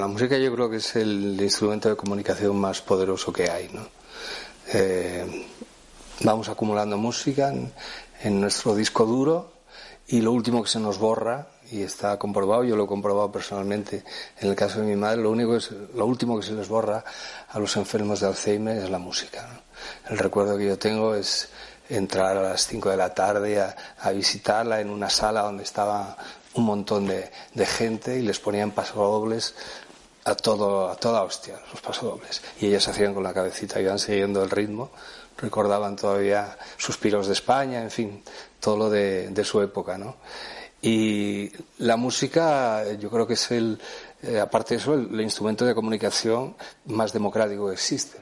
La música yo creo que es el instrumento de comunicación más poderoso que hay. ¿no? Eh, vamos acumulando música en, nuestro disco duro y lo último que se nos borra y está comprobado, yo lo he comprobado personalmente en el caso de mi madre, lo único es, lo último que se les borra a los enfermos de Alzheimer es la música. El recuerdo que yo tengo es entrar a las 5 de la tarde a, visitarla en una sala donde estaba un montón de, de gente y les ponían pasodobles a, todo, a toda hostia, los pasodobles. Y ellas hacían con la cabecita, iban siguiendo el ritmo, recordaban todavía suspiros de España, en fin, todo lo de, su época, ¿no? Y la música, yo creo que es el, eh, aparte de eso, el, instrumento de comunicación más democrático que existe.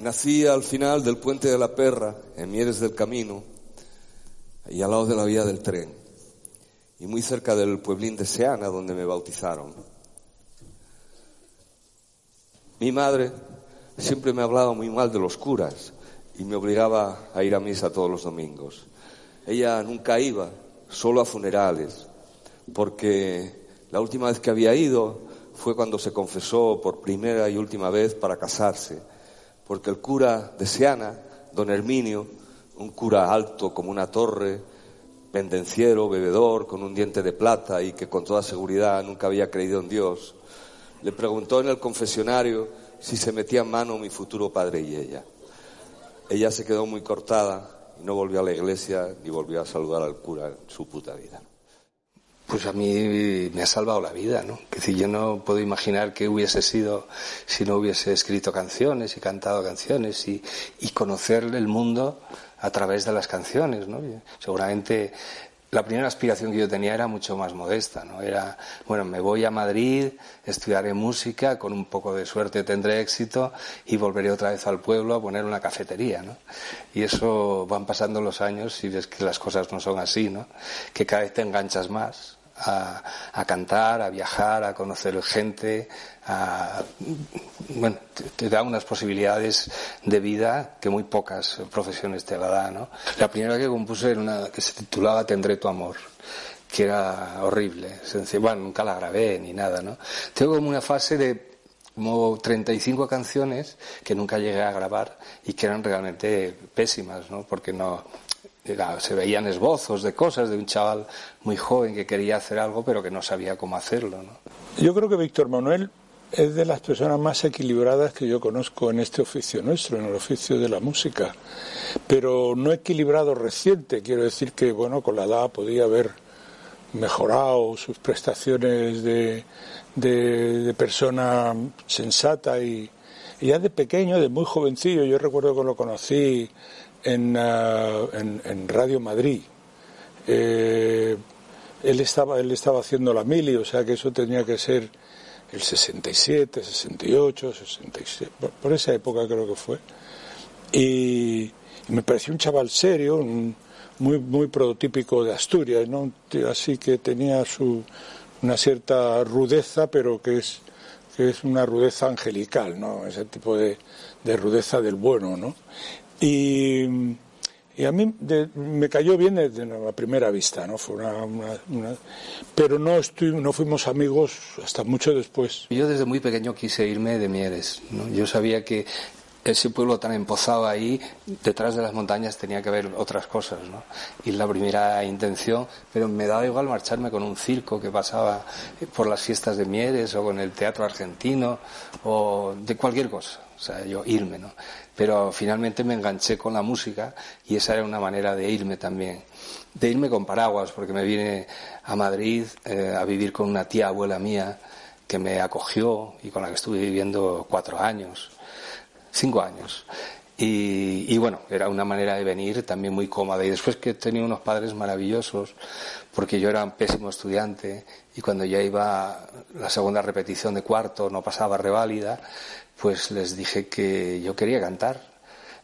Nací al final del puente de la Perra, en Mieres del Camino, y al lado de la vía del tren y muy cerca del pueblín de Seana, donde me bautizaron. Mi madre siempre me hablaba muy mal de los curas y me obligaba a ir a misa todos los domingos. Ella nunca iba, solo a funerales, porque la última vez que había ido fue cuando se confesó por primera y última vez para casarse, porque el cura de Seana, don Herminio, un cura alto como una torre, pendenciero, bebedor, con un diente de plata y que con toda seguridad nunca había creído en Dios, le preguntó en el confesionario si se metía en mano mi futuro padre y ella. Ella se quedó muy cortada y no volvió a la iglesia ni volvió a saludar al cura en su puta vida. Pues a mí me ha salvado la vida, ¿no? Que si yo no puedo imaginar qué hubiese sido si no hubiese escrito canciones y cantado canciones y, y conocer el mundo a través de las canciones, ¿no? Seguramente la primera aspiración que yo tenía era mucho más modesta, ¿no? Era, bueno, me voy a Madrid, estudiaré música, con un poco de suerte tendré éxito y volveré otra vez al pueblo a poner una cafetería, ¿no? Y eso van pasando los años y ves que las cosas no son así, ¿no? Que cada vez te enganchas más a, cantar, a viajar, a conocer gente, a, bueno, te, da unas posibilidades de vida que muy pocas profesiones te la dan, ¿no? La primera que compuse era una que se titulaba Tendré tu amor que era horrible, bueno, nunca la grabé ni nada, ¿no? Tengo como una fase de como 35 canciones que nunca llegué a grabar y que eran realmente pésimas, ¿no? Porque no, se veían esbozos de cosas de un chaval muy joven que quería hacer algo pero que no sabía cómo hacerlo. Yo creo que Víctor Manuel es de las personas más equilibradas que yo conozco en este oficio nuestro, en el oficio de la música, pero no equilibrado reciente, quiero decir que bueno, con la edad podía haber mejorado sus prestaciones de, de, persona sensata y, ya de pequeño, de muy jovencillo, yo recuerdo que lo conocí en, en, Radio Madrid. Eh, él, estaba, él estaba haciendo la mili, o sea que eso tenía que ser el 67, 68, 67, por, esa época creo que fue. Y, me pareció un chaval serio, muy, muy prototípico de Asturias, ¿no? así que tenía su, una cierta rudeza, pero que es, que es una rudeza angelical, ¿no? ese tipo de, de rudeza del bueno. ¿no? Y, a mí me cayó bien desde la primera vista, ¿no? Fue una, pero no, estoy, no fuimos amigos hasta mucho después. Yo desde muy pequeño quise irme de Mieres. ¿no? Yo sabía que ese pueblo tan empozado ahí, detrás de las montañas tenía que haber otras cosas, ¿no? Y la primera intención, pero me daba igual marcharme con un circo que pasaba por las fiestas de Mieres o con el teatro argentino o de cualquier cosa. O sea, yo irme, ¿no? Pero finalmente me enganché con la música y esa era una manera de irme también. De irme con paraguas, porque me vine a Madrid eh, a vivir con una tía abuela mía que me acogió y con la que estuve viviendo cuatro años, cinco años. Y, bueno, era una manera de venir también muy cómoda. Y después que tenía unos padres maravillosos, porque yo era un pésimo estudiante y cuando ya iba la segunda repetición de cuarto no pasaba reválida, pues les dije que yo quería cantar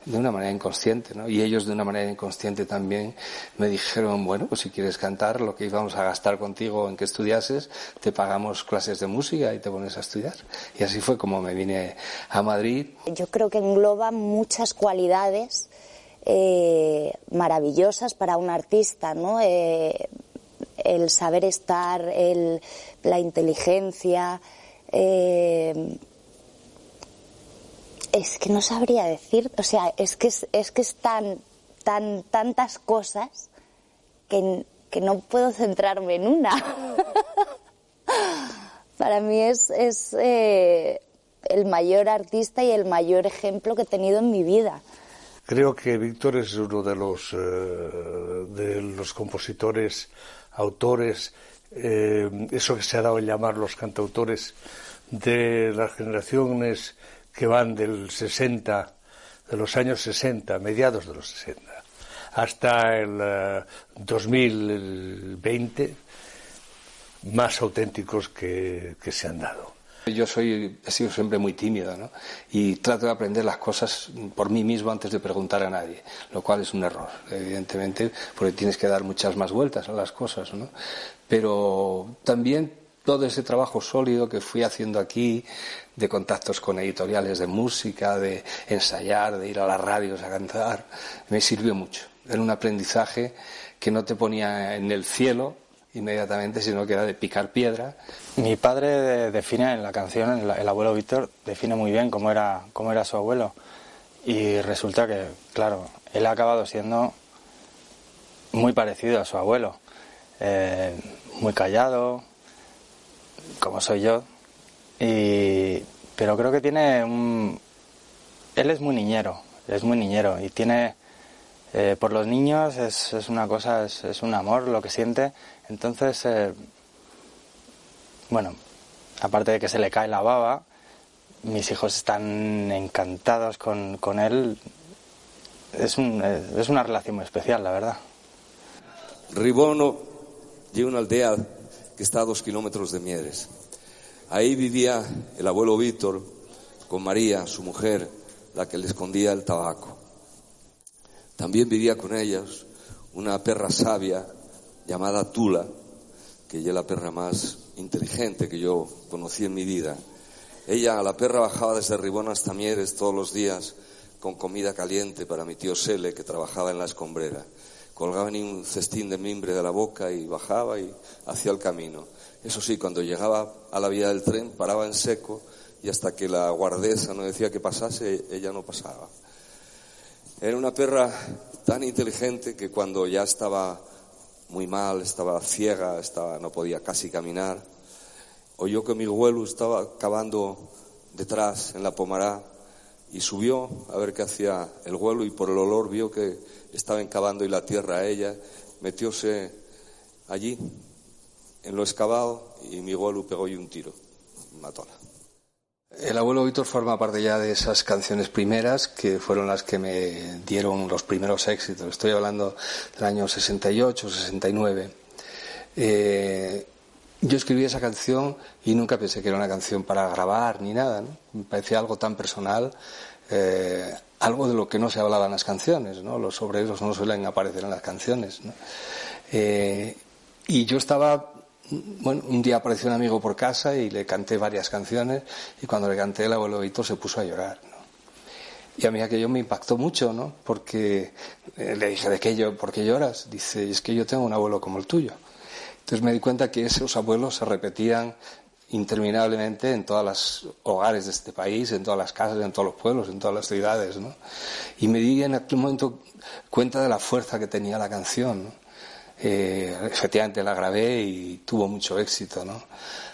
de una manera inconsciente, ¿no? Y ellos de una manera inconsciente también me dijeron, bueno, pues si quieres cantar, lo que íbamos a gastar contigo en que estudiases, te pagamos clases de música y te pones a estudiar. Y así fue como me vine a Madrid. Yo creo que engloba muchas cualidades eh, maravillosas para un artista, ¿no? Eh, el saber estar, el, la inteligencia. Eh, es que no sabría decir, o sea, es que es, es que están tan, tantas cosas que, que no puedo centrarme en una. Para mí es, es eh, el mayor artista y el mayor ejemplo que he tenido en mi vida. Creo que Víctor es uno de los, eh, de los compositores, autores, eh, eso que se ha dado a llamar los cantautores de las generaciones que van del 60, de los años 60, mediados de los 60, hasta el 2020, eh, más auténticos que se han dado. Yo soy, he sido siempre muy tímido, ¿no? Y trato de aprender las cosas por mí mismo antes de preguntar a nadie, lo cual es un error, evidentemente, porque tienes que dar muchas más vueltas a las cosas, ¿no? Pero también todo ese trabajo sólido que fui haciendo aquí, de contactos con editoriales de música, de ensayar, de ir a las radios a cantar, me sirvió mucho. Era un aprendizaje que no te ponía en el cielo, inmediatamente, sino que era de picar piedra. Mi padre define en la canción, el, abuelo Víctor, define muy bien cómo era, cómo era su abuelo. Y resulta que, claro, él ha acabado siendo muy parecido a su abuelo. Eh, muy callado, como soy yo. Y, pero creo que tiene un... Él es muy niñero, es muy niñero y tiene eh, por los niños es, es una cosa, es, es, un amor lo que siente. Entonces, eh, bueno, aparte de que se le cae la baba, mis hijos están encantados con, con él. Es, un, es una relación muy especial, la verdad. Ribono lleva una aldea que está a dos kilómetros de Mieres. Ahí vivía el abuelo Víctor con María, su mujer, la que le escondía el tabaco. También vivía con ellas una perra sabia llamada Tula, que ella es la perra más inteligente que yo conocí en mi vida. Ella, la perra, bajaba desde Ribón hasta Mieres todos los días con comida caliente para mi tío Sele, que trabajaba en la escombrera. Colgaba en un cestín de mimbre de la boca y bajaba y hacía el camino. Eso sí, cuando llegaba a la vía del tren, paraba en seco y hasta que la guardesa no decía que pasase, ella no pasaba. Era una perra tan inteligente que cuando ya estaba muy mal, estaba ciega, estaba, no podía casi caminar, oyó que mi abuelo estaba cavando detrás en la pomará y subió a ver qué hacía el vuelo y por el olor vio que estaba encavando y la tierra a ella, metióse allí en lo excavado y mi abuelo pegó y un tiro, matóla. El abuelo Víctor forma parte ya de esas canciones primeras que fueron las que me dieron los primeros éxitos. Estoy hablando del año 68, 69. Eh, yo escribí esa canción y nunca pensé que era una canción para grabar ni nada. Me parecía algo tan personal, eh, algo de lo que no se hablaba en las canciones. ¿no? Los obreros no suelen aparecer en las canciones. Eh, y yo estaba bueno, un día apareció un amigo por casa y le canté varias canciones y cuando le canté el abuelo Víctor se puso a llorar. Y a mí aquello me impactó mucho, ¿no? Porque eh, le dije, ¿de qué yo, por qué lloras? Dice, es que yo tengo un abuelo como el tuyo. Entonces me di cuenta que esos abuelos se repetían interminablemente en todos los hogares de este país, en todas las casas, en todos los pueblos, en todas las ciudades, ¿no? Y me di en aquel momento cuenta de la fuerza que tenía la canción, ¿no? Eh, efectivamente la grabé y tuvo mucho éxito, ¿no?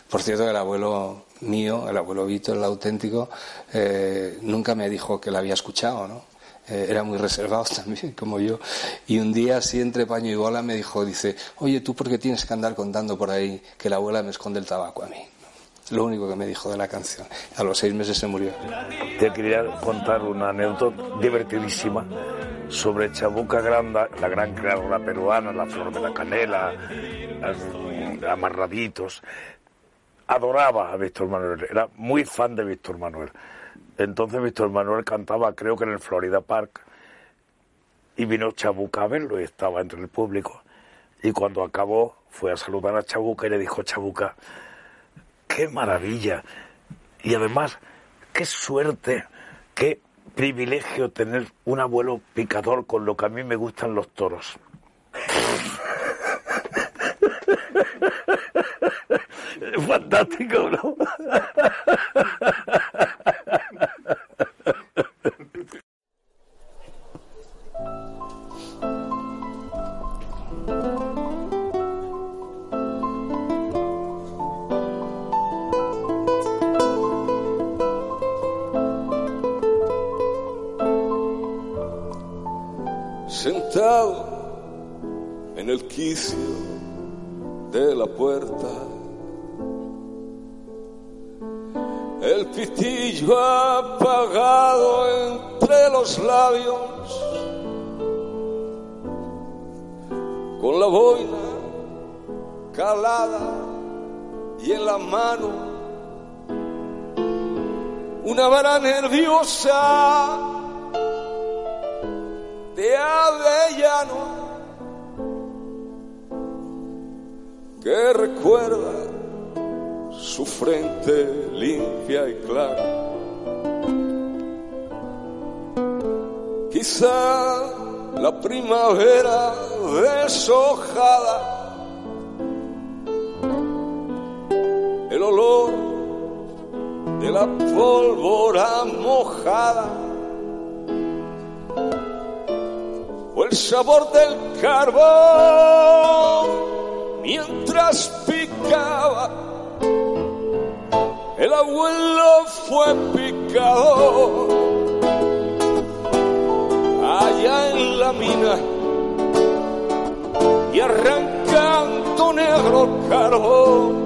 Por cierto, el abuelo mío, el abuelo Víctor, el auténtico, eh, nunca me dijo que la había escuchado, ¿no? Eh, era muy reservado también, como yo. Y un día, así entre paño y bola, me dijo, dice, oye, ¿tú por qué tienes que andar contando por ahí que la abuela me esconde el tabaco a mí? Lo único que me dijo de la canción. A los seis meses se murió. Te quería contar una anécdota divertidísima sobre Chabuca Granda, la gran creadora peruana, la flor de la canela, amarraditos. Adoraba a Víctor Manuel, era muy fan de Víctor Manuel. Entonces Víctor Manuel cantaba, creo que en el Florida Park, y vino Chabuca a verlo y estaba entre el público. Y cuando acabó, fue a saludar a Chabuca y le dijo, Chabuca, qué maravilla. Y además, qué suerte, qué privilegio tener un abuelo picador con lo que a mí me gustan los toros. Fantástico, ¿no? De la puerta, el pitillo apagado entre los labios, con la boina calada y en la mano una vara nerviosa de avellano que recuerda su frente limpia y clara. Quizá la primavera deshojada, el olor de la pólvora mojada o el sabor del carbón mientras picaba. El abuelo fue picado allá en la mina y arrancando negro carbón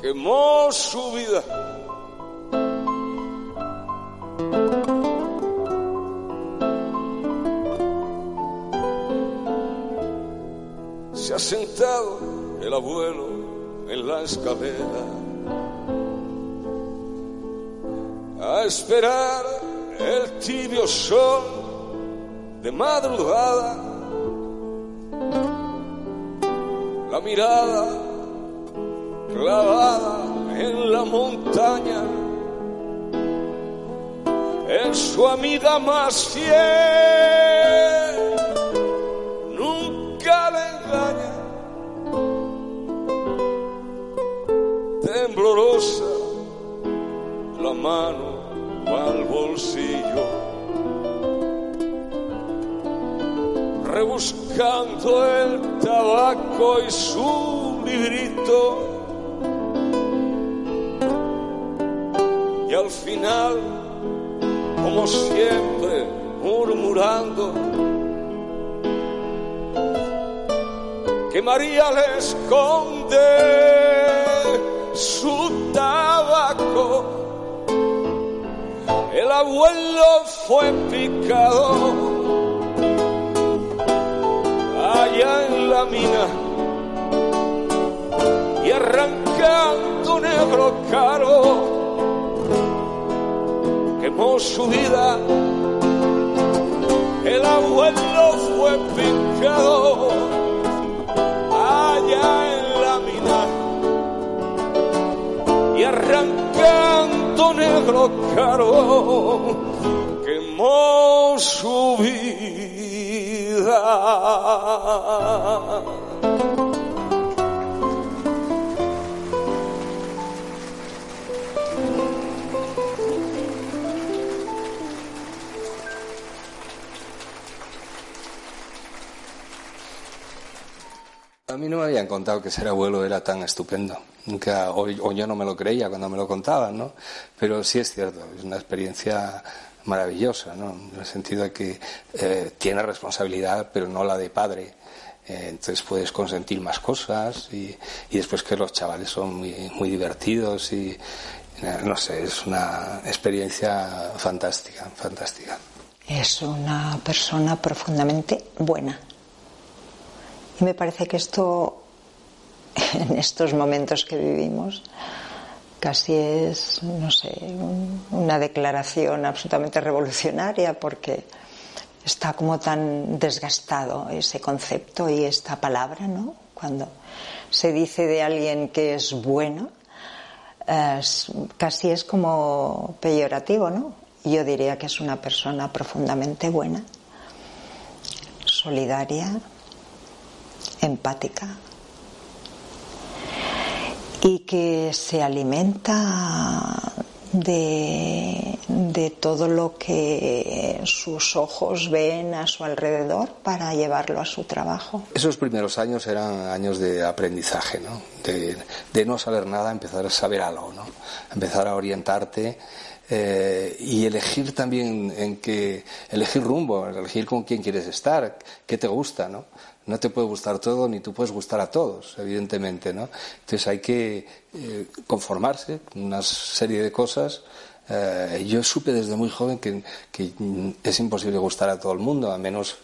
quemó su vida. Ha sentado el abuelo en la escalera a esperar el tibio sol de madrugada. La mirada clavada en la montaña en su amiga más fiel la mano al bolsillo rebuscando el tabaco y su librito. Y al final como siempre murmurando que María le esconde su tabaco. El abuelo fue picado. Allá en la mina. Y arrancando negro caro. Quemó su vida. El abuelo fue picado arrancando negro caro quemó su vida. A mí no me habían contado que ser abuelo era tan estupendo. Nunca, o, yo no me lo creía cuando me lo contaban, ¿no? Pero sí es cierto, es una experiencia maravillosa, ¿no? En el sentido de que eh, tiene responsabilidad, pero no la de padre. Eh, entonces puedes consentir más cosas y, y, después que los chavales son muy, muy divertidos y eh, no sé, es una experiencia fantástica, fantástica. Es una persona profundamente buena. Y me parece que esto, en estos momentos que vivimos, casi es, no sé, un, una declaración absolutamente revolucionaria porque está como tan desgastado ese concepto y esta palabra, ¿no? Cuando se dice de alguien que es bueno, casi es como peyorativo, ¿no? Yo diría que es una persona profundamente buena, solidaria, empática, y que se alimenta de, de, todo lo que sus ojos ven a su alrededor para llevarlo a su trabajo. Esos primeros años eran años de aprendizaje, ¿no? De, de no saber nada, empezar a saber algo, ¿no? Empezar a orientarte eh, y elegir también en qué, elegir rumbo, elegir con quién quieres estar, qué te gusta, ¿no? No te puede gustar todo ni tú puedes gustar a todos, evidentemente, ¿no? Entonces hay que eh, conformarse con una serie de cosas. Eh, yo supe desde muy joven que, es imposible gustar a todo el mundo, a menos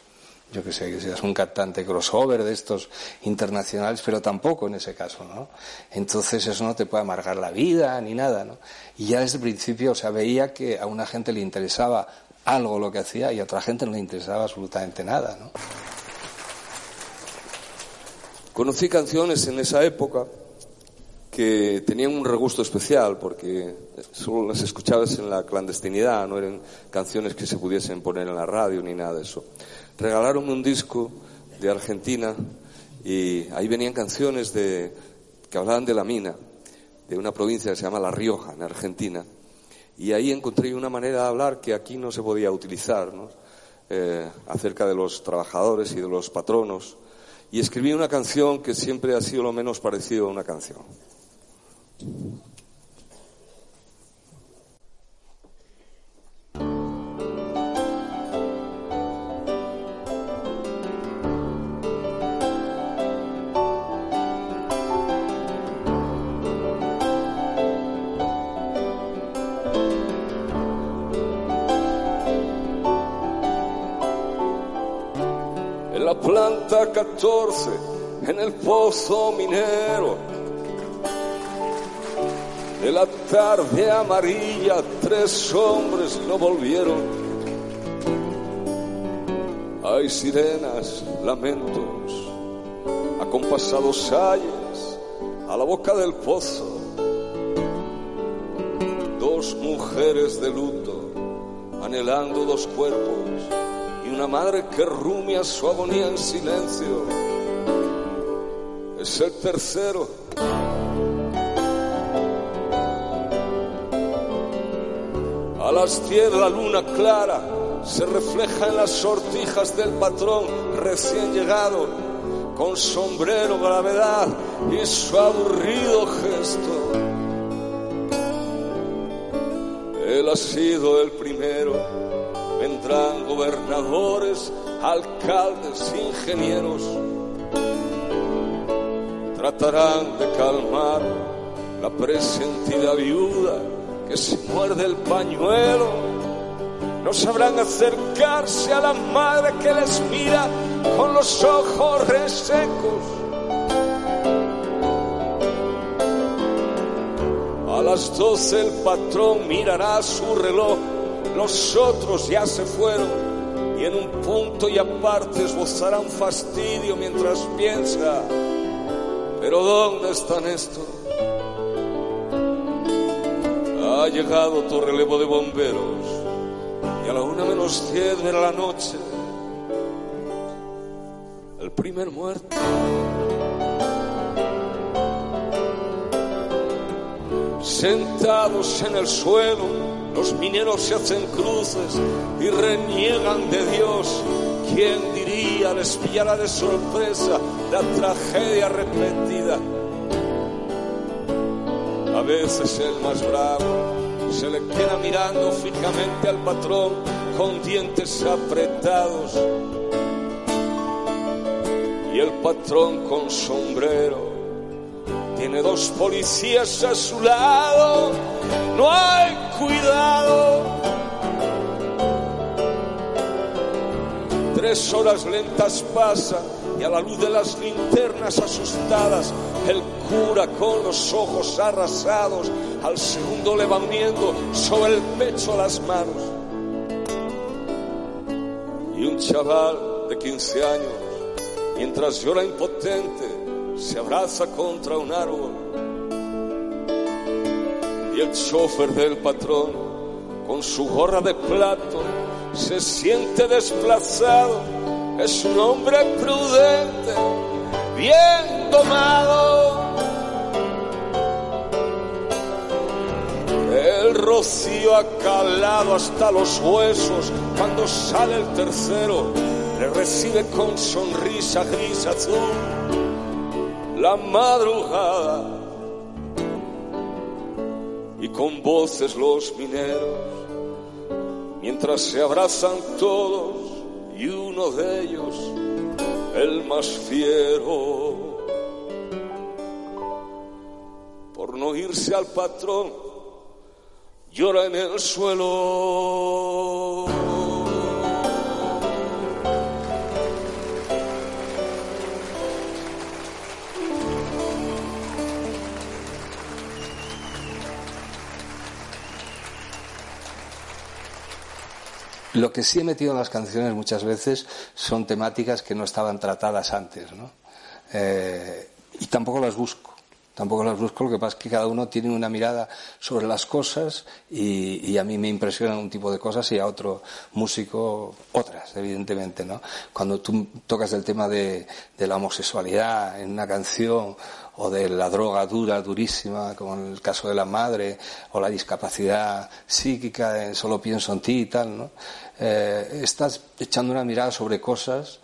yo que sé, que seas un cantante crossover de estos internacionales, pero tampoco en ese caso, ¿no? Entonces eso no te puede amargar la vida ni nada, ¿no? Y ya desde el principio, o sea, veía que a una gente le interesaba algo lo que hacía y a otra gente no le interesaba absolutamente nada, ¿no? Conocí canciones en esa época que tenían un regusto especial porque solo las escuchabas en la clandestinidad, no eran canciones que se pudiesen poner en la radio ni nada de eso regalaronme un disco de Argentina y ahí venían canciones de, que hablaban de la mina, de una provincia que se llama La Rioja, en Argentina. Y ahí encontré una manera de hablar que aquí no se podía utilizar, ¿no? eh, acerca de los trabajadores y de los patronos. Y escribí una canción que siempre ha sido lo menos parecido a una canción. Planta 14 en el pozo minero. De la tarde amarilla tres hombres no volvieron. Hay sirenas, lamentos, acompasados ayes a la boca del pozo. Dos mujeres de luto, anhelando dos cuerpos una madre que rumia su agonía en silencio. Es el tercero. A las diez la luna clara se refleja en las sortijas del patrón recién llegado, con sombrero, gravedad y su aburrido gesto. Él ha sido el primero gobernadores, alcaldes, ingenieros. Tratarán de calmar la presentida viuda que se muerde el pañuelo. No sabrán acercarse a la madre que les mira con los ojos resecos. A las doce el patrón mirará su reloj los otros ya se fueron y en un punto y aparte esbozará un fastidio mientras piensa, pero ¿dónde están estos? Ha llegado tu relevo de bomberos y a la una menos diez de la noche el primer muerto. Sentados en el suelo, los mineros se hacen cruces y reniegan de Dios. ¿Quién diría les pillará de sorpresa la tragedia repetida? A veces el más bravo se le queda mirando fijamente al patrón con dientes apretados. Y el patrón con sombrero tiene dos policías a su lado. No hay cuidado. Tres horas lentas pasan y a la luz de las linternas asustadas, el cura con los ojos arrasados, al segundo le va uniendo sobre el pecho las manos. Y un chaval de 15 años, mientras llora impotente, se abraza contra un árbol y el chofer del patrón con su gorra de plato se siente desplazado. Es un hombre prudente, bien domado. el rocío ha calado hasta los huesos. Cuando sale el tercero, le recibe con sonrisa gris azul la madrugada y con voces los mineros, mientras se abrazan todos y uno de ellos, el más fiero, por no irse al patrón, llora en el suelo. Lo que sí he metido en las canciones muchas veces son temáticas que no estaban tratadas antes, ¿no? Eh, y tampoco las busco. Tampoco las busco, lo que pasa es que cada uno tiene una mirada sobre las cosas y, a mí me impresionan un tipo de cosas y a otro músico otras, evidentemente, ¿no? Cuando tú tocas el tema de, de la homosexualidad en una canción o de la droga dura, durísima, como en el caso de la madre, o la discapacidad psíquica, solo pienso en ti y tal, ¿no? Eh, estás echando una mirada sobre cosas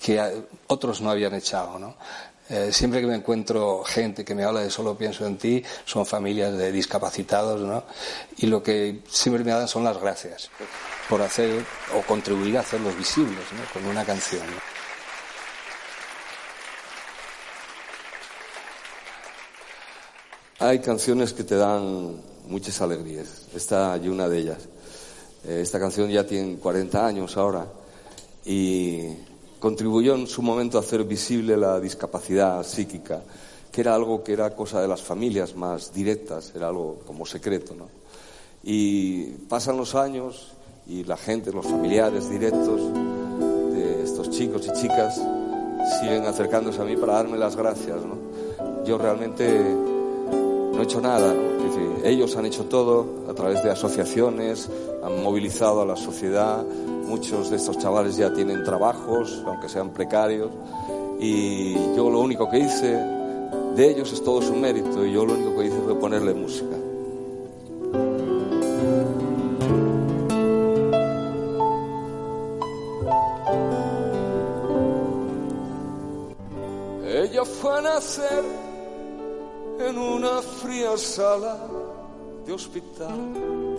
que otros no habían echado, ¿no? Eh, siempre que me encuentro gente que me habla de solo pienso en ti, son familias de discapacitados, ¿no? Y lo que siempre me dan son las gracias por hacer o contribuir a hacerlos visibles, ¿no? Con una canción. Hay canciones que te dan muchas alegrías. Esta y una de ellas. Eh, esta canción ya tiene 40 años ahora y contribuyó en su momento a hacer visible la discapacidad psíquica, que era algo que era cosa de las familias más directas, era algo como secreto, ¿no? Y pasan los años y la gente, los familiares directos de estos chicos y chicas siguen acercándose a mí para darme las gracias, ¿no? Yo realmente no he hecho nada. ellos han hecho todo a través de asociaciones, han movilizado a la sociedad. Muchos de estos chavales ya tienen trabajos, aunque sean precarios. Y yo lo único que hice de ellos es todo su mérito y yo lo único que hice fue ponerle música. Ella fue a nacer en una fría sala de hospital.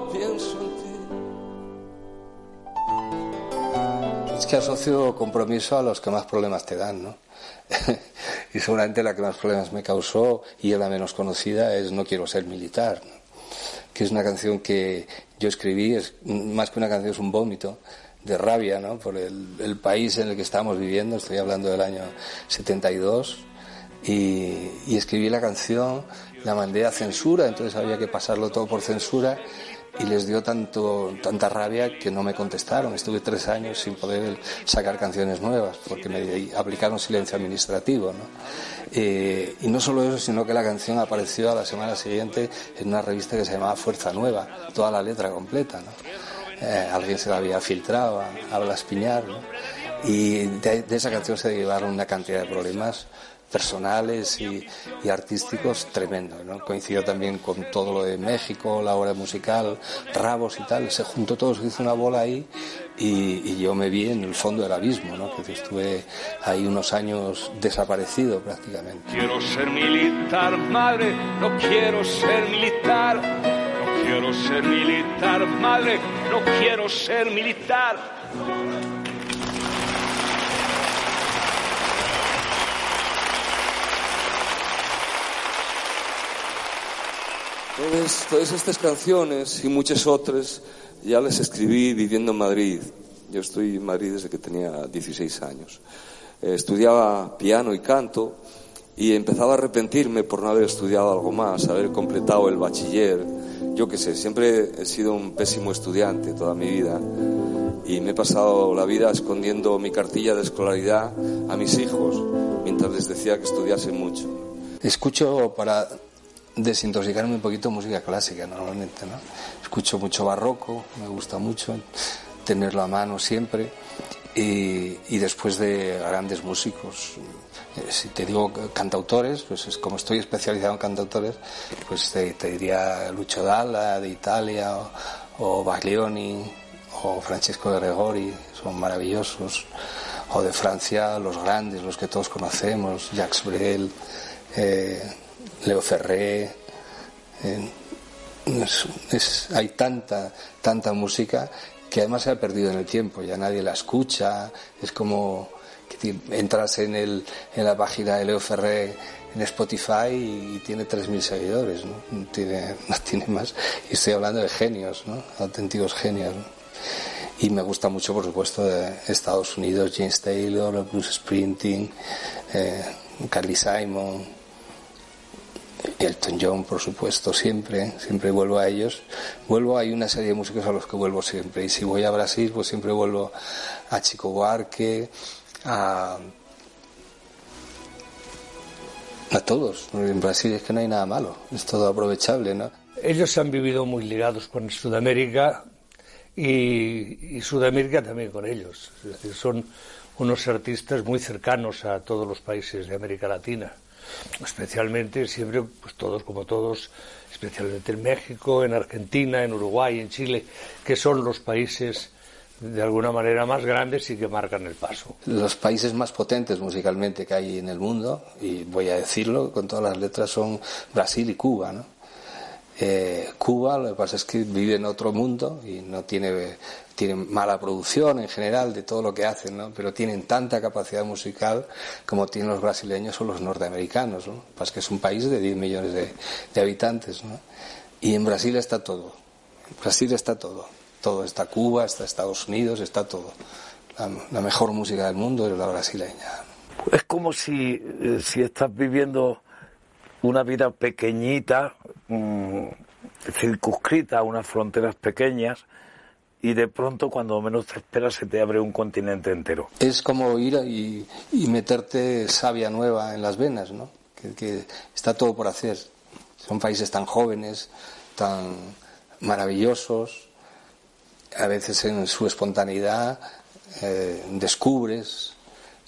pienso en ti. Es que asocio compromiso a los que más problemas te dan, ¿no? y seguramente la que más problemas me causó y es la menos conocida es No quiero ser militar, que es una canción que yo escribí, es más que una canción es un vómito de rabia ¿no? por el, país en el que estamos viviendo, estoy hablando del año 72, y, y escribí la canción, la mandé a censura, entonces había que pasarlo todo por censura y les dio tanto, tanta rabia que no me contestaron. Estuve tres años sin poder sacar canciones nuevas porque me aplicaron silencio administrativo. ¿no? Eh, y no solo eso, sino que la canción apareció a la semana siguiente en una revista que se llamaba Fuerza Nueva, toda la letra completa. ¿no? Eh, alguien se la había filtrado a, Blas Piñar, y de, esa canción se derivaron una cantidad de problemas personales y, artísticos tremendos. ¿no? Coincidió también con todo lo de México, la obra musical, Rabos y tal. Se juntó todo, se hizo una bola ahí y, yo me vi en el fondo del abismo, ¿no? que estuve ahí unos años desaparecido prácticamente. Quiero ser militar, madre, no quiero ser militar quiero ser militar, madre, no quiero ser militar. Todas, todas estas canciones y muchas otras ya las escribí viviendo en Madrid. Yo estoy en Madrid desde que tenía 16 años. Eh, estudiaba piano y canto y empezaba a arrepentirme por no haber estudiado algo más, haber completado el bachiller. Yo qué sé, siempre he sido un pésimo estudiante toda mi vida y me he pasado la vida escondiendo mi cartilla de escolaridad a mis hijos mientras les decía que estudiasen mucho. Escucho para desintoxicarme un poquito música clásica normalmente, ¿no? Escucho mucho barroco, me gusta mucho tenerlo a mano siempre y, y después de grandes músicos. Eh, si te digo cantautores, pues es como estoy especializado en cantautores, pues te, te diría Lucio Dalla de Italia o, o Baglioni o Francesco de Gregori, son maravillosos. O de Francia, los grandes, los que todos conocemos, Jacques Brel, eh, Leo Ferré. hay tanta, tanta música que además se ha perdido en el tiempo, ya nadie la escucha, es como que entras en, el, en la página de Leo Ferré en Spotify y, tiene 3.000 seguidores, ¿no? Tiene, más. Y estoy hablando de genios, ¿no? Genios. Y me gusta mucho, por supuesto, de Estados Unidos, James Taylor, Bruce Springsteen, eh, Carly Simon, Elton John, por supuesto, siempre, siempre vuelvo a ellos. Vuelvo, hay una serie de músicos a los que vuelvo siempre. Y si voy a Brasil, pues siempre vuelvo a Chico Buarque, a, a todos. En Brasil es que no hay nada malo, es todo aprovechable, ¿no? Ellos han vivido muy ligados con Sudamérica y, y Sudamérica también con ellos. Es decir, son unos artistas muy cercanos a todos los países de América Latina. Especialmente, siempre, pues todos como todos, especialmente en México, en Argentina, en Uruguay, en Chile, que son los países de alguna manera más grandes y que marcan el paso. Los países más potentes musicalmente que hay en el mundo, y voy a decirlo con todas las letras, son Brasil y Cuba, ¿no? Eh, Cuba, lo que pasa es que vive en otro mundo y no tiene, tiene mala producción en general de todo lo que hacen, ¿no? Pero tienen tanta capacidad musical como tienen los brasileños o los norteamericanos, ¿no? Lo que pasa es que es un país de 10 millones de, habitantes, ¿no? Y en Brasil está todo. En Brasil está todo. Todo. Está Cuba, está Estados Unidos, está todo. La, la mejor música del mundo es la brasileña. Es como si, eh, si estás viviendo una vida pequeñita, mm, circunscrita a unas fronteras pequeñas, y de pronto, cuando menos te esperas, se te abre un continente entero. Es como ir y, meterte savia nueva en las venas, ¿no? Que, que está todo por hacer. Son países tan jóvenes, tan maravillosos, a veces en su espontaneidad eh, descubres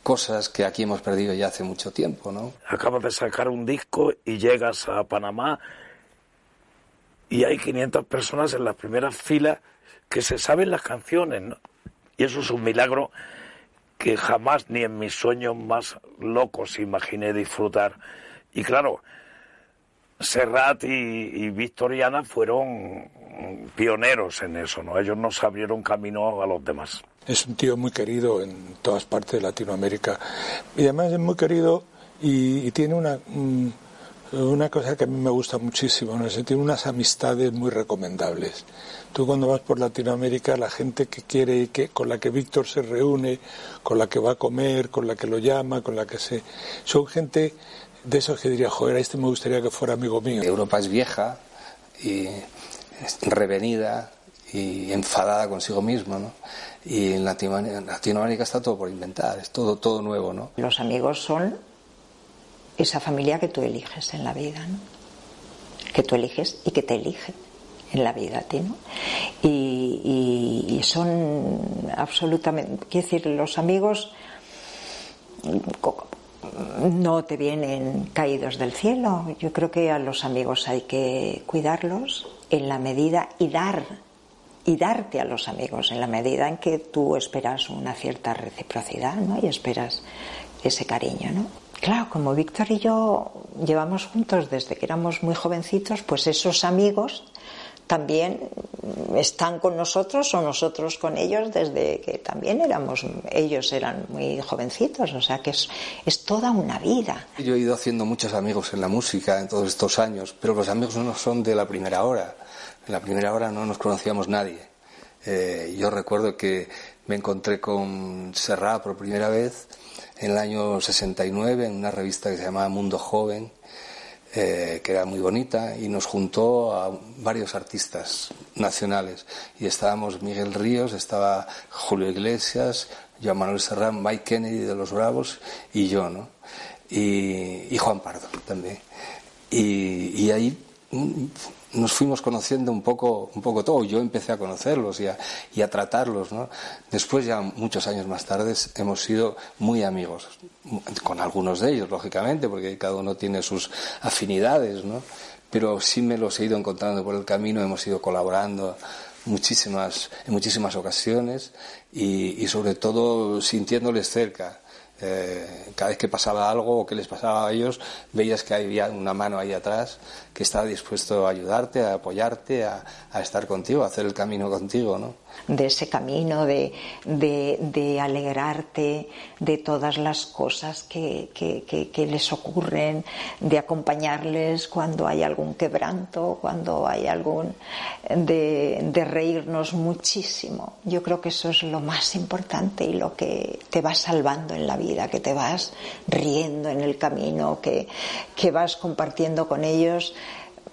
cosas que aquí hemos perdido ya hace mucho tiempo, ¿no? Acabas de sacar un disco y llegas a Panamá y hay 500 personas en las primeras filas que se saben las canciones, ¿no? Y eso es un milagro que jamás ni en mis sueños más locos imaginé disfrutar. Y claro, Serrat y, y Victoriana fueron pioneros en eso, ¿no? Ellos nos abrieron camino a los demás. Es un tío muy querido en todas partes de Latinoamérica. Y además es muy querido y, y tiene una, mm, una cosa que a mí me gusta muchísimo, ¿no? tiene unas amistades muy recomendables. Tú cuando vas por Latinoamérica, la gente que quiere y que con la que Víctor se reúne, con la que va a comer, con la que lo llama, con la que se son gente de esos que diría, joder, a este me gustaría que fuera amigo mío. Europa es vieja y es revenida y enfadada consigo misma, ¿no? Y en Latinoamérica, está todo por inventar, es todo todo nuevo, ¿no? Los amigos son esa familia que tú eliges en la vida, ¿no? Que tú eliges y que te eligen en la vida a ti, ¿no? Y, y- y son absolutamente, quiero decir, los amigos no te vienen caídos del cielo. Yo creo que a los amigos hay que cuidarlos en la medida y dar y darte a los amigos en la medida en que tú esperas una cierta reciprocidad, ¿no? Y esperas ese cariño, ¿no? Claro, como Víctor y yo llevamos juntos desde que éramos muy jovencitos, pues esos amigos también están con nosotros o nosotros con ellos desde que también éramos, ellos eran muy jovencitos, o sea que es, es toda una vida. Yo he ido haciendo muchos amigos en la música en todos estos años, pero los amigos no son de la primera hora. En la primera hora no nos conocíamos nadie. Eh, yo recuerdo que me encontré con Serrat por primera vez en el año 69 en una revista que se llamaba Mundo Joven, eh, que era muy bonita, y nos juntó a varios artistas nacionales. Y estábamos Miguel Ríos, estaba Julio Iglesias, Joan Manuel Serrat, Mike Kennedy de los Bravos y yo, ¿no? Y, Juan Pardo también. Y, y ahí mm, nos fuimos conociendo un poco, un poco todo. Yo empecé a conocerlos y a, y a tratarlos, ¿no? Después, ya muchos años más tarde, hemos sido muy amigos. Con algunos de ellos, lógicamente, porque cada uno tiene sus afinidades, ¿no? Pero sí me los he ido encontrando por el camino, hemos ido colaborando muchísimas, en muchísimas ocasiones y, y sobre todo sintiéndoles cerca eh, cada vez que pasaba algo o que les pasaba a ellos, veías que había una mano ahí atrás que estaba dispuesto a ayudarte, a apoyarte, a, a estar contigo, a hacer el camino contigo, ¿no? De ese camino, de, de, alegrarte de todas las cosas que, que, les ocurren, de acompañarles cuando hay algún quebranto, cuando hay algún. De, reírnos muchísimo. Yo creo que eso es lo más importante y lo que te va salvando en la vida, que te vas riendo en el camino, que, que vas compartiendo con ellos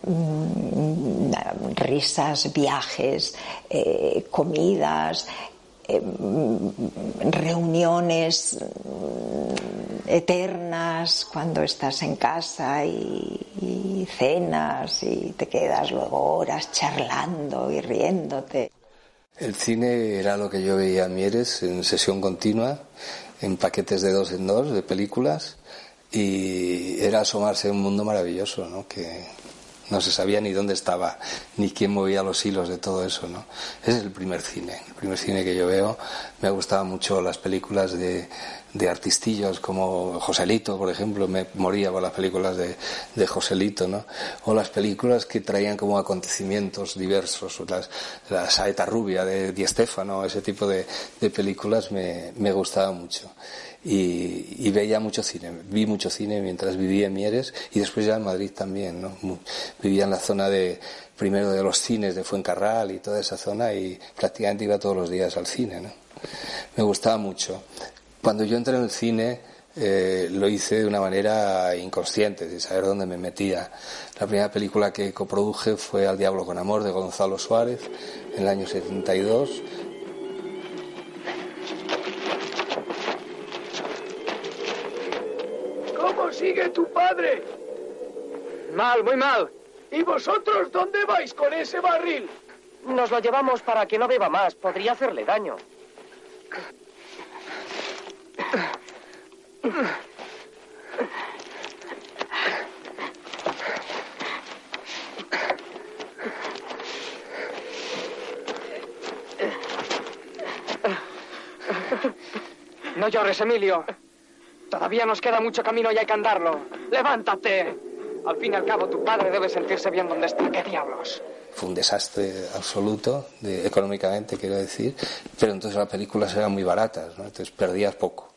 Mm, risas, viajes, eh, comidas, eh, reuniones mm, eternas cuando estás en casa y, cenas y te quedas luego horas charlando y riéndote. El cine era lo que yo veía en Mieres en sesión continua, en paquetes de dos en dos de películas y era asomarse a un mundo maravilloso, ¿no? Que, no se sabía ni dónde estaba, ni quién movía los hilos de todo eso, ¿no? Ese es el primer cine, el primer cine que yo veo. Me gustaban mucho las películas de, de artistillos como Joselito, por ejemplo, me moría por las películas de, de Joselito, ¿no? O las películas que traían como acontecimientos diversos, las, la saeta rubia de Di Stefano, ese tipo de, de películas me, me gustaba mucho y, veía mucho cine. Vi mucho cine mientras vivía en Mieres y después ya en Madrid también, ¿no? Vivía en la zona de, primero de los cines de Fuencarral y toda esa zona y prácticamente iba todos los días al cine, ¿no? Me gustaba mucho. Cuando yo entré en el cine, eh, lo hice de una manera inconsciente, de saber dónde me metía. La primera película que coproduje fue Al Diablo con Amor de Gonzalo Suárez en el año 72 sigue tu padre? Mal, muy mal. ¿Y vosotros dónde vais con ese barril? Nos lo llevamos para que no beba más. Podría hacerle daño. No llores, Emilio. Todavía nos queda mucho camino y hay que andarlo. ¡Levántate! Al fin y al cabo, tu padre debe sentirse bien donde está. ¿Qué diablos? Fue un desastre absoluto, económicamente quiero decir, pero entonces las películas eran muy baratas, ¿no? entonces perdías poco.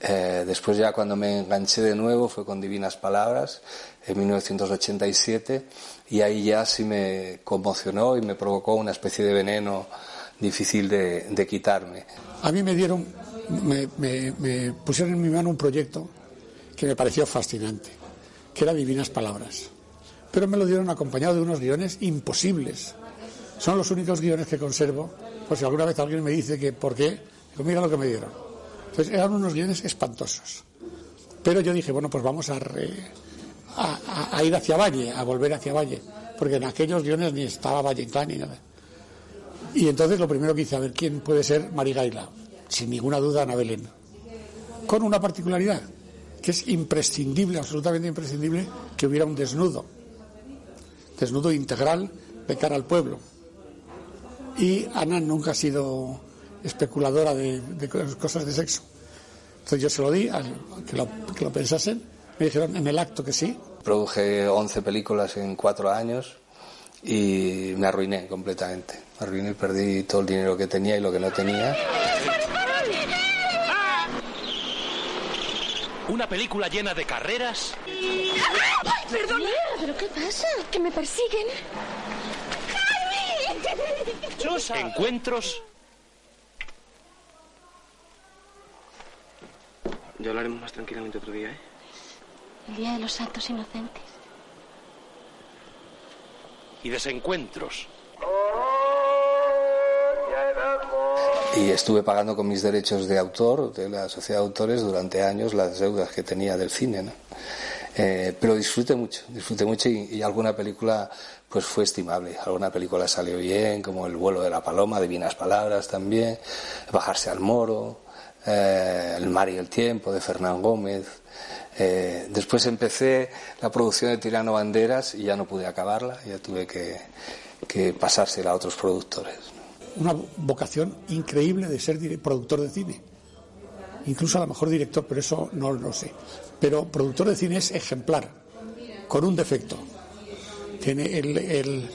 Eh, después ya cuando me enganché de nuevo fue con Divinas Palabras en 1987 y ahí ya sí me conmocionó y me provocó una especie de veneno difícil de, de quitarme. A mí me dieron me, pusieron en mi mano un proyecto que me pareció fascinante, que era Divinas Palabras. Pero me lo dieron acompañado de unos guiones imposibles. Son los únicos guiones que conservo, por si alguna vez alguien me dice que por qué, mira lo que me dieron. Entonces eran unos guiones espantosos. Pero yo dije, bueno, pues vamos a, a, ir hacia Valle, a volver hacia Valle, porque en aquellos guiones ni estaba Valle Inclán ni nada. Y entonces lo primero que hice, a ver quién puede ser Marigaila sin ninguna duda Ana Belén. Con una particularidad, que es imprescindible, absolutamente imprescindible, que hubiera un desnudo. Desnudo integral de cara al pueblo. Y Ana nunca ha sido especuladora de, cosas de sexo. Entonces yo se lo di, que, lo, que lo pensasen, me dijeron en el acto que sí. Produje 11 películas en cuatro años y me arruiné completamente. Me arruiné y perdí todo el dinero que tenía y lo que no tenía. Una película llena de carreras. ¡Ay, perdón! ¿Pero qué pasa? ¿Que me persiguen? ¡Susa! Encuentros. Ya hablaremos más tranquilamente otro día, ¿eh? El día de los actos inocentes. Y desencuentros. Oh. Y estuve pagando con mis derechos de autor, de la sociedad de autores, durante años las deudas que tenía del cine, ¿no? Eh, pero disfruté mucho, disfruté mucho y, alguna película pues fue estimable. Alguna película salió bien, como El vuelo de la paloma, Divinas Palabras también, Bajarse al Moro, eh, El mar y el tiempo de Fernán Gómez. Eh, después empecé la producción de Tirano Banderas y ya no pude acabarla, ya tuve que, que pasársela a otros productores. Una vocación increíble de ser productor de cine. Incluso a lo mejor director, pero eso no lo sé. Pero productor de cine es ejemplar, con un defecto. Tiene el, el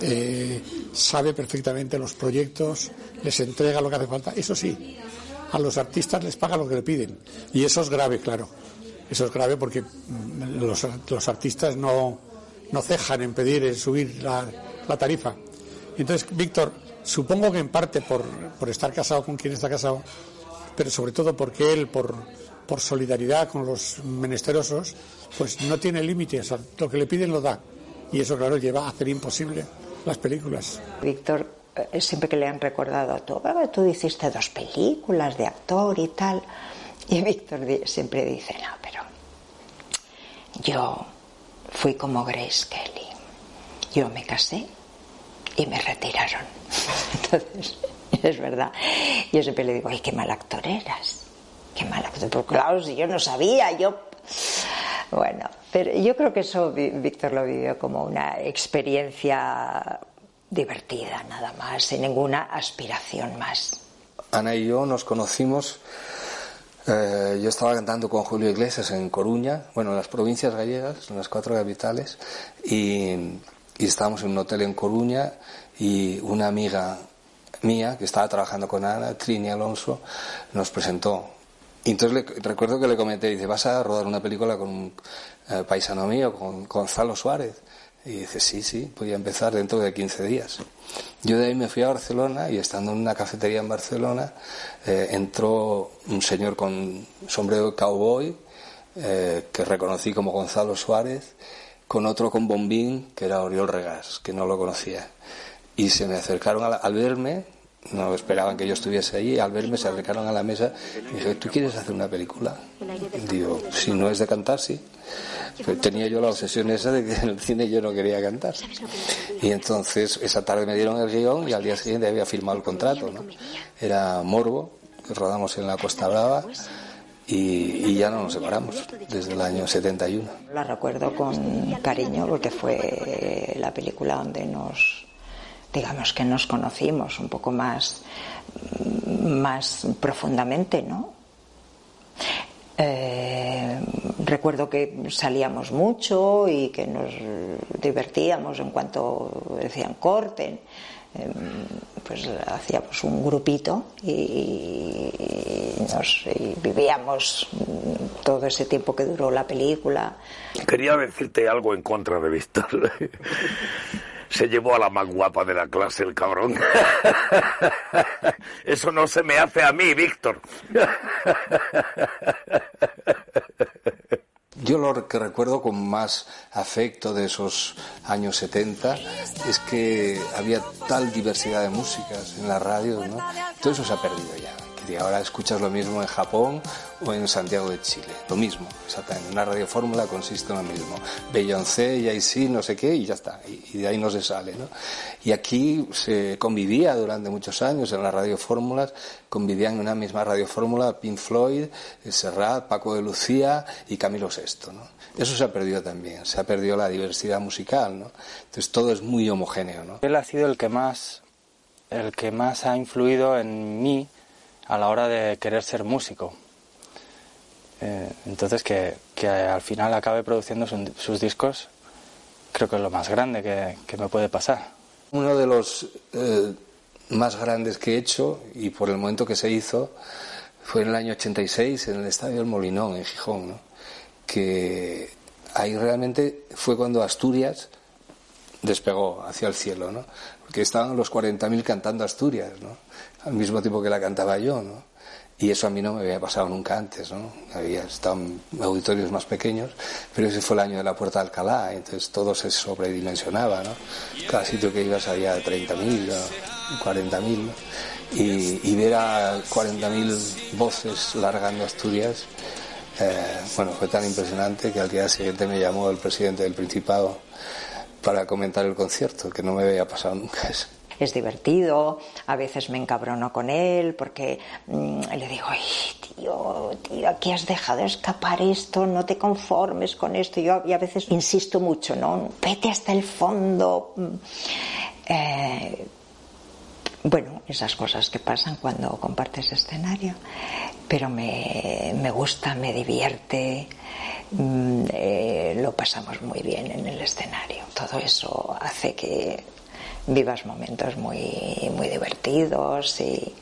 eh, sabe perfectamente los proyectos, les entrega lo que hace falta. Eso sí, a los artistas les paga lo que le piden. Y eso es grave, claro. Eso es grave porque los, los artistas no, no cejan en pedir, en subir la tarifa. Entonces, Víctor, supongo que en parte por, por estar casado con quien está casado, pero sobre todo porque él, por, por solidaridad con los menesterosos, pues no tiene límites, lo que le piden lo da. Y eso, claro, lleva a hacer imposible las películas. Víctor, eh, siempre que le han recordado a tú, tú hiciste dos películas de actor y tal, y Víctor siempre dice, no, pero yo fui como Grace Kelly. Yo me casé y me retiraron. Entonces, es verdad. Yo siempre le digo, ay, qué mal actor eras. Qué mal actor. Pero claro, si yo no sabía, yo. Bueno, pero yo creo que eso Víctor lo vivió como una experiencia divertida, nada más, sin ninguna aspiración más. Ana y yo nos conocimos. Eh, yo estaba cantando con Julio Iglesias en Coruña, bueno, en las provincias gallegas, en las cuatro capitales, y, y estábamos en un hotel en Coruña y una amiga mía que estaba trabajando con Ana, Trini Alonso, nos presentó. Y entonces recuerdo que le comenté, dice, vas a rodar una película con un eh, paisano mío, con Gonzalo Suárez. Y dice, sí, sí, voy a empezar dentro de 15 días. Yo de ahí me fui a Barcelona y estando en una cafetería en Barcelona, eh, entró un señor con sombrero de cowboy, eh, que reconocí como Gonzalo Suárez, con otro con bombín, que era Oriol Regas, que no lo conocía. Y se me acercaron la, al verme, no esperaban que yo estuviese allí, al verme se acercaron a la mesa y dije, ¿tú quieres hacer una película? Digo, si no es de cantar, sí. Pues tenía yo la obsesión esa de que en el cine yo no quería cantar. Y entonces esa tarde me dieron el guion y al día siguiente había firmado el contrato. ¿no? Era Morbo, rodamos en la Costa Brava. Y, ya no nos separamos desde el año 71. La recuerdo con cariño porque fue la película donde nos digamos que nos conocimos un poco más, más profundamente, ¿no? Eh, recuerdo que salíamos mucho y que nos divertíamos en cuanto decían corten. Eh, pues hacíamos un grupito y, nos, y vivíamos todo ese tiempo que duró la película. Quería decirte algo en contra de Víctor. se llevó a la más guapa de la clase el cabrón. Eso no se me hace a mí, Víctor. Yo lo que recuerdo con más afecto de esos años 70 es que había tal diversidad de músicas en la radio, ¿no? Todo eso se ha perdido ya. Y ahora escuchas lo mismo en Japón o en Santiago de Chile. Lo mismo, exactamente. Una radio fórmula consiste en lo mismo. Beyoncé, Jay-Z, no sé qué, y ya está. Y, de ahí no se sale, ¿no? Y aquí se convivía durante muchos años en las radiofórmulas, convivían en una misma radiofórmula Pink Floyd, Serrat, Paco de Lucía y Camilo VI, ¿no? Eso se ha perdido también, se ha perdido la diversidad musical, ¿no? Entonces todo es muy homogéneo. Él ha sido el que más, el que más ha influido en mí a la hora de querer ser músico. Eh, entonces, que, que, al final acabe produciendo su, sus discos, creo que es lo más grande que, que me puede pasar. Uno de los eh, más grandes que he hecho, y por el momento que se hizo, fue en el año 86 en el Estadio del Molinón, en Gijón, ¿no? que ahí realmente fue cuando Asturias despegó hacia el cielo, ¿no? porque estaban los 40.000 cantando Asturias, ¿no? Al mismo tiempo que la cantaba yo, ¿no? Y eso a mí no me había pasado nunca antes, ¿no? Había estado en auditorios más pequeños, pero ese fue el año de la Puerta de Alcalá, entonces todo se sobredimensionaba, ¿no? Cada sitio que ibas había 30.000, 40.000, ¿no? y, y ver a 40.000 voces largando Asturias, eh, bueno, fue tan impresionante que al día siguiente me llamó el presidente del Principado para comentar el concierto, que no me había pasado nunca eso es divertido, a veces me encabrono con él porque mmm, le digo, Ay, tío, tío, aquí has dejado escapar esto, no te conformes con esto. Yo y a veces insisto mucho, ¿no? Vete hasta el fondo. Eh, bueno, esas cosas que pasan cuando compartes escenario, pero me, me gusta, me divierte, mm, eh, lo pasamos muy bien en el escenario. Todo eso hace que vivas momentos muy, muy divertidos y,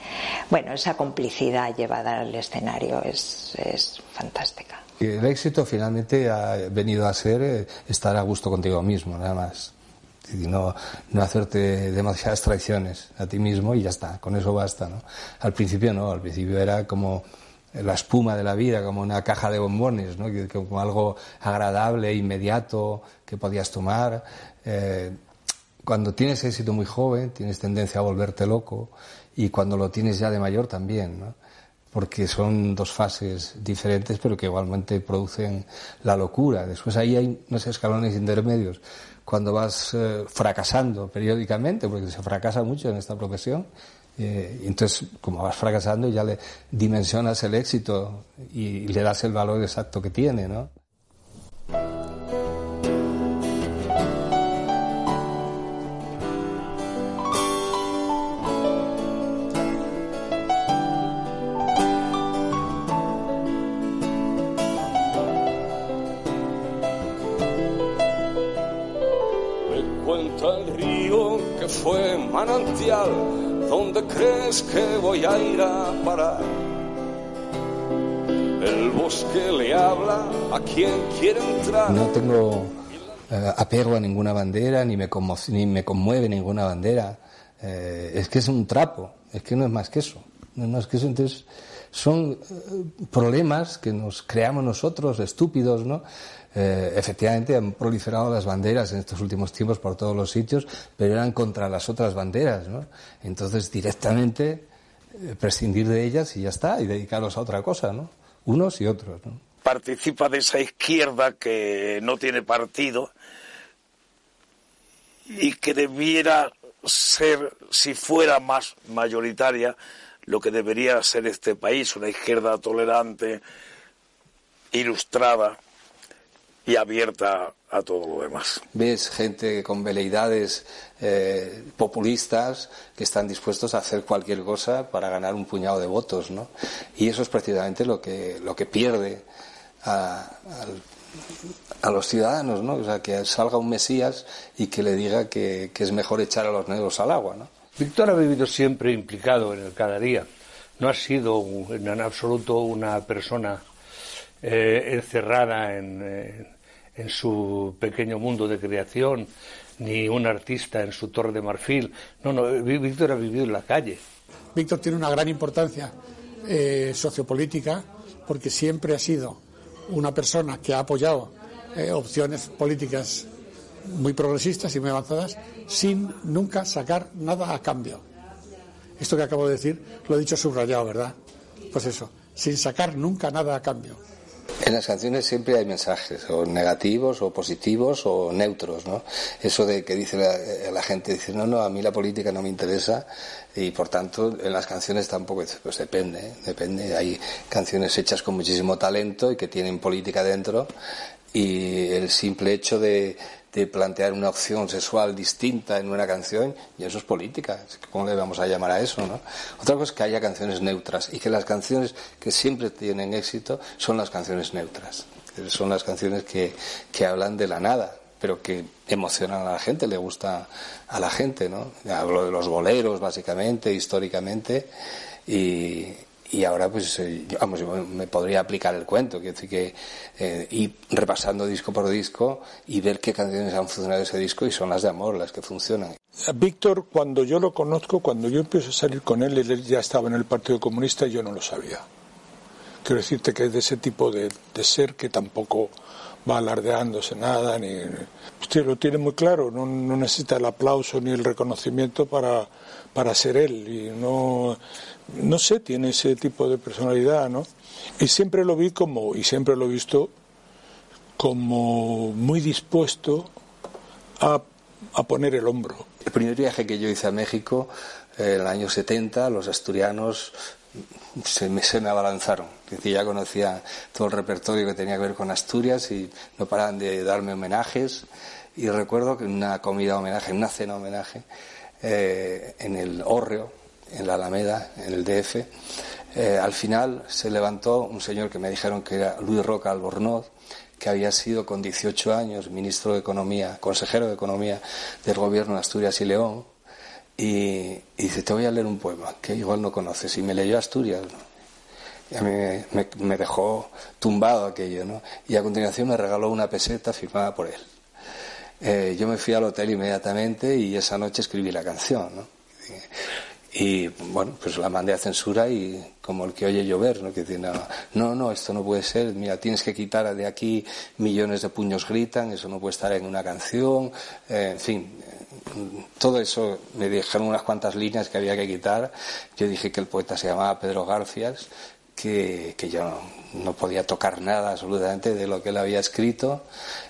bueno, esa complicidad llevada al escenario es, es fantástica. El éxito finalmente ha venido a ser eh, estar a gusto contigo mismo, nada más y no, no hacerte demasiadas traiciones a ti mismo y ya está, con eso basta, ¿no? Al principio no, al principio era como la espuma de la vida, como una caja de bombones, ¿no? como algo agradable, inmediato, que podías tomar. Eh, cuando tienes éxito muy joven, tienes tendencia a volverte loco y cuando lo tienes ya de mayor también, ¿no? porque son dos fases diferentes pero que igualmente producen la locura. Después ahí hay unos escalones intermedios cuando vas eh, fracasando periódicamente, porque se fracasa mucho en esta profesión, eh, entonces como vas fracasando ya le dimensionas el éxito y le das el valor exacto que tiene, ¿no? Manantial, ¿dónde crees que voy a ir a parar? El bosque le habla a quien quiere entrar. No tengo eh, apego a ninguna bandera, ni me, ni me conmueve ninguna bandera. Eh, es que es un trapo, es que no es más que eso. No es más que eso. Entonces, son eh, problemas que nos creamos nosotros, estúpidos, ¿no? Eh, efectivamente han proliferado las banderas en estos últimos tiempos por todos los sitios, pero eran contra las otras banderas, ¿no? Entonces, directamente eh, prescindir de ellas y ya está, y dedicarlos a otra cosa, ¿no? Unos y otros. Participa de esa izquierda que no tiene partido y que debiera ser, si fuera más mayoritaria, lo que debería ser este país, una izquierda tolerante, ilustrada, y abierta a todo lo demás. Ves gente con veleidades eh, populistas que están dispuestos a hacer cualquier cosa para ganar un puñado de votos, ¿no? Y eso es precisamente lo que, lo que pierde a, los ciudadanos, ¿no? O sea, que salga un Mesías y que le diga que, que es mejor echar a los negros al agua, ¿no? Víctor ha vivido siempre implicado en el cada día. No ha sido en absoluto una persona eh, encerrada en, eh, en su pequeño mundo de creación, ni un artista en su torre de marfil. No, no, Víctor ha vivido en la calle. Víctor tiene una gran importancia eh, sociopolítica porque siempre ha sido una persona que ha apoyado eh, opciones políticas muy progresistas y muy avanzadas sin nunca sacar nada a cambio. Esto que acabo de decir lo he dicho subrayado, ¿verdad? Pues eso, sin sacar nunca nada a cambio. En las canciones siempre hay mensajes, o negativos, o positivos, o neutros, ¿no? Eso de que dice la, eh, gente, dice, no, no, a mí la política no me interesa, y por tanto en las canciones tampoco, pues depende, ¿eh? depende. Hay canciones hechas con muchísimo talento y que tienen política dentro, y el simple hecho de, de plantear una opción sexual distinta en una canción, y eso es política. ¿Cómo le vamos a llamar a eso? ¿no? Otra cosa es que haya canciones neutras y que las canciones que siempre tienen éxito son las canciones neutras. Son las canciones que, que hablan de la nada, pero que emocionan a la gente, le gusta a la gente, ¿no? Hablo de los boleros, básicamente, históricamente, y, y ahora pues eh, vamos me podría aplicar el cuento quiero decir que eh, ir repasando disco por disco y ver qué canciones han funcionado ese disco y son las de amor las que funcionan Víctor, cuando yo lo conozco, cuando yo empiezo a salir con él, él ya estaba en el Partido Comunista yo no lo sabía. Quiero decirte que es de ese tipo de, ser que tampoco va alardeándose nada, ni usted lo tiene muy claro, no, necesita el aplauso ni el reconocimiento para, para ser él. Y no, no sé, tiene ese tipo de personalidad, ¿no? Y siempre lo vi como, y siempre lo he visto como muy dispuesto a, a poner el hombro. El primer viaje que yo hice a México, eh, en el año 70, los asturianos se me, se me abalanzaron. decir, ya conocía todo el repertorio que tenía que ver con Asturias y no paraban de darme homenajes. Y recuerdo que en una comida homenaje, en una cena homenaje, eh, en el Hórreo, en la Alameda, en el DF, eh, al final se levantó un señor que me dijeron que era Luis Roca Albornoz, que había sido con 18 años ministro de Economía, consejero de Economía del gobierno de Asturias y León, y, dice, te voy a leer un poema que igual no conoces, y me leyó Asturias, Y a mí me, dejó tumbado aquello, ¿no? Y a continuación me regaló una peseta firmada por él. Eh, yo me fui al hotel inmediatamente y esa noche escribí la canción, ¿no? Y bueno, pues la mandé a censura y como el que oye llover, ¿no? Que dice, no, no, esto no puede ser, mira, tienes que quitar de aquí millones de puños gritan, eso no puede estar en una canción, eh, en fin, todo eso me dijeron unas cuantas líneas que había que quitar. Yo dije que el poeta se llamaba Pedro Garcias, que, que yo no, podía tocar nada absolutamente de lo que él había escrito.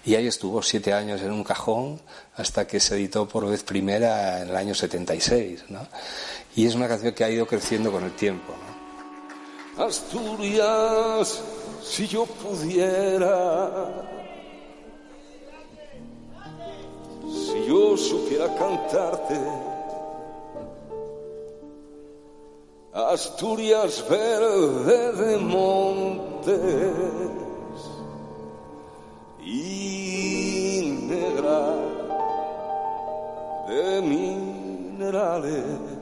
Y ahí estuvo siete años en un cajón hasta que se editó por vez primera en el año 76. ¿no? Y es una canción que ha ido creciendo con el tiempo. Asturias, si yo pudiera, si yo supiera cantarte, Asturias verde de montes y negra de minerales.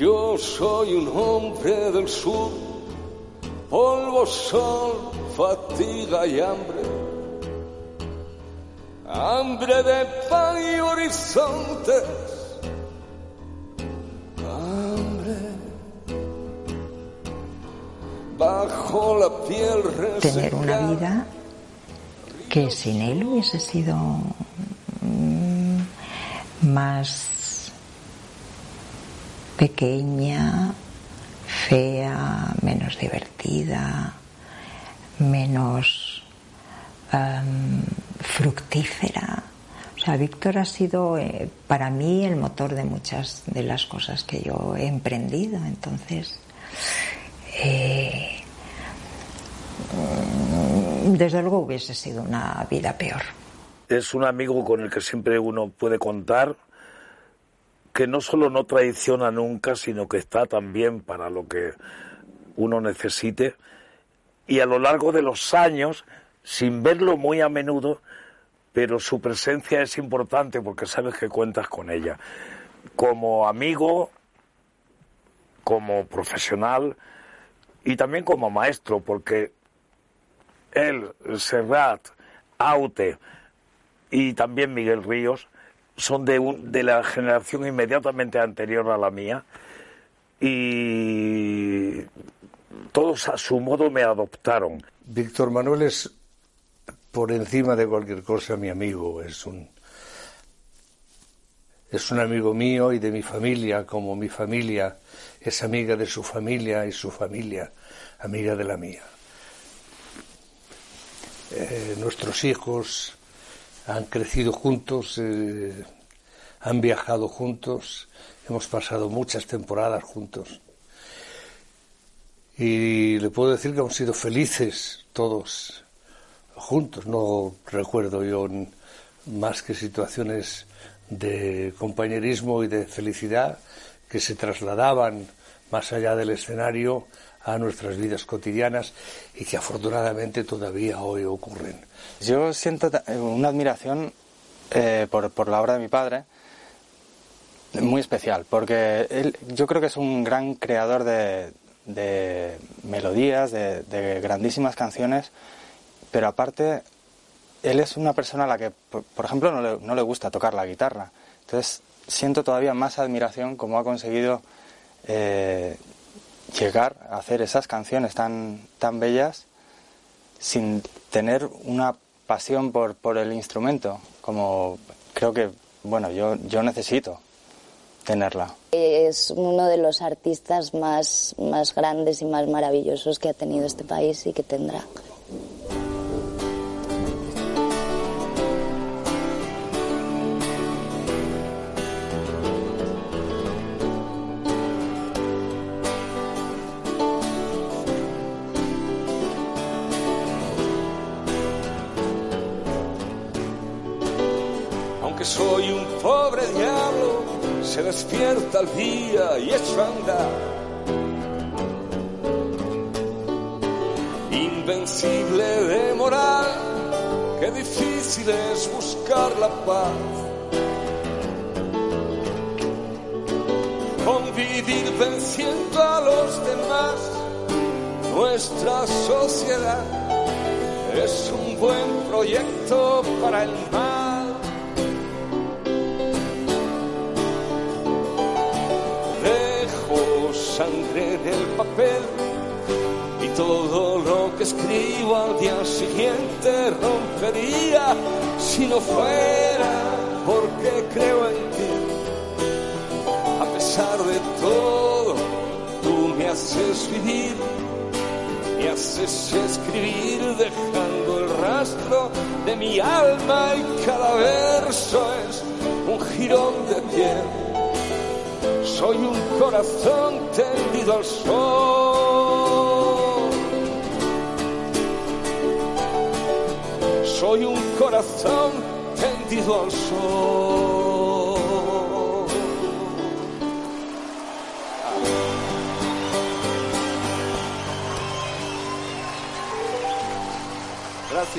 Yo soy un hombre del sur, polvo, sol, fatiga y hambre. Hambre de pan y horizontes. Hambre bajo la piel Tener una vida que sin él hubiese sido mm, más pequeña, fea, menos divertida, menos em, fructífera. O sea, Víctor ha sido eh, para mí el motor de muchas de las cosas que yo he emprendido. Entonces, eh, desde luego hubiese sido una vida peor. Es un amigo con el que siempre uno puede contar que no solo no traiciona nunca, sino que está también para lo que uno necesite. Y a lo largo de los años, sin verlo muy a menudo, pero su presencia es importante porque sabes que cuentas con ella. Como amigo, como profesional y también como maestro, porque él, Serrat, Aute y también Miguel Ríos son de, de la generación inmediatamente anterior a la mía y todos a su modo me adoptaron. Víctor Manuel es por encima de cualquier cosa mi amigo, es un es un amigo mío y de mi familia, como mi familia es amiga de su familia y su familia amiga de la mía. Eh, nuestros hijos han crecido juntos, eh, han viajado juntos, hemos pasado muchas temporadas juntos. Y le puedo decir que hemos sido felices todos juntos. No recuerdo yo más que situaciones de compañerismo y de felicidad que se trasladaban más allá del escenario a nuestras vidas cotidianas y que afortunadamente todavía hoy ocurren. Yo siento una admiración eh, por, por, la obra de mi padre muy especial, porque él, yo creo que es un gran creador de, de melodías, de, grandísimas canciones, pero aparte, él es una persona a la que, por, por ejemplo, no le, no le, gusta tocar la guitarra. Entonces, siento todavía más admiración como ha conseguido eh, llegar a hacer esas canciones tan, tan bellas sin tener una pasión por, por el instrumento, como creo que, bueno, yo, yo necesito tenerla. Es uno de los artistas más, más grandes y más maravillosos que ha tenido este país y que tendrá. Se despierta el día y echo a. Invencible de moral, qué difícil es buscar la paz. Convivir venciendo a los demás, nuestra sociedad es un buen proyecto para el mal. En el papel y todo lo que escribo al día siguiente rompería si no fuera porque creo en ti. A pesar de todo, tú me haces vivir, me haces escribir dejando el rastro de mi alma y cada verso es un jirón de piel soy un corazón tendido al sol. Soy un corazón tendido al sol.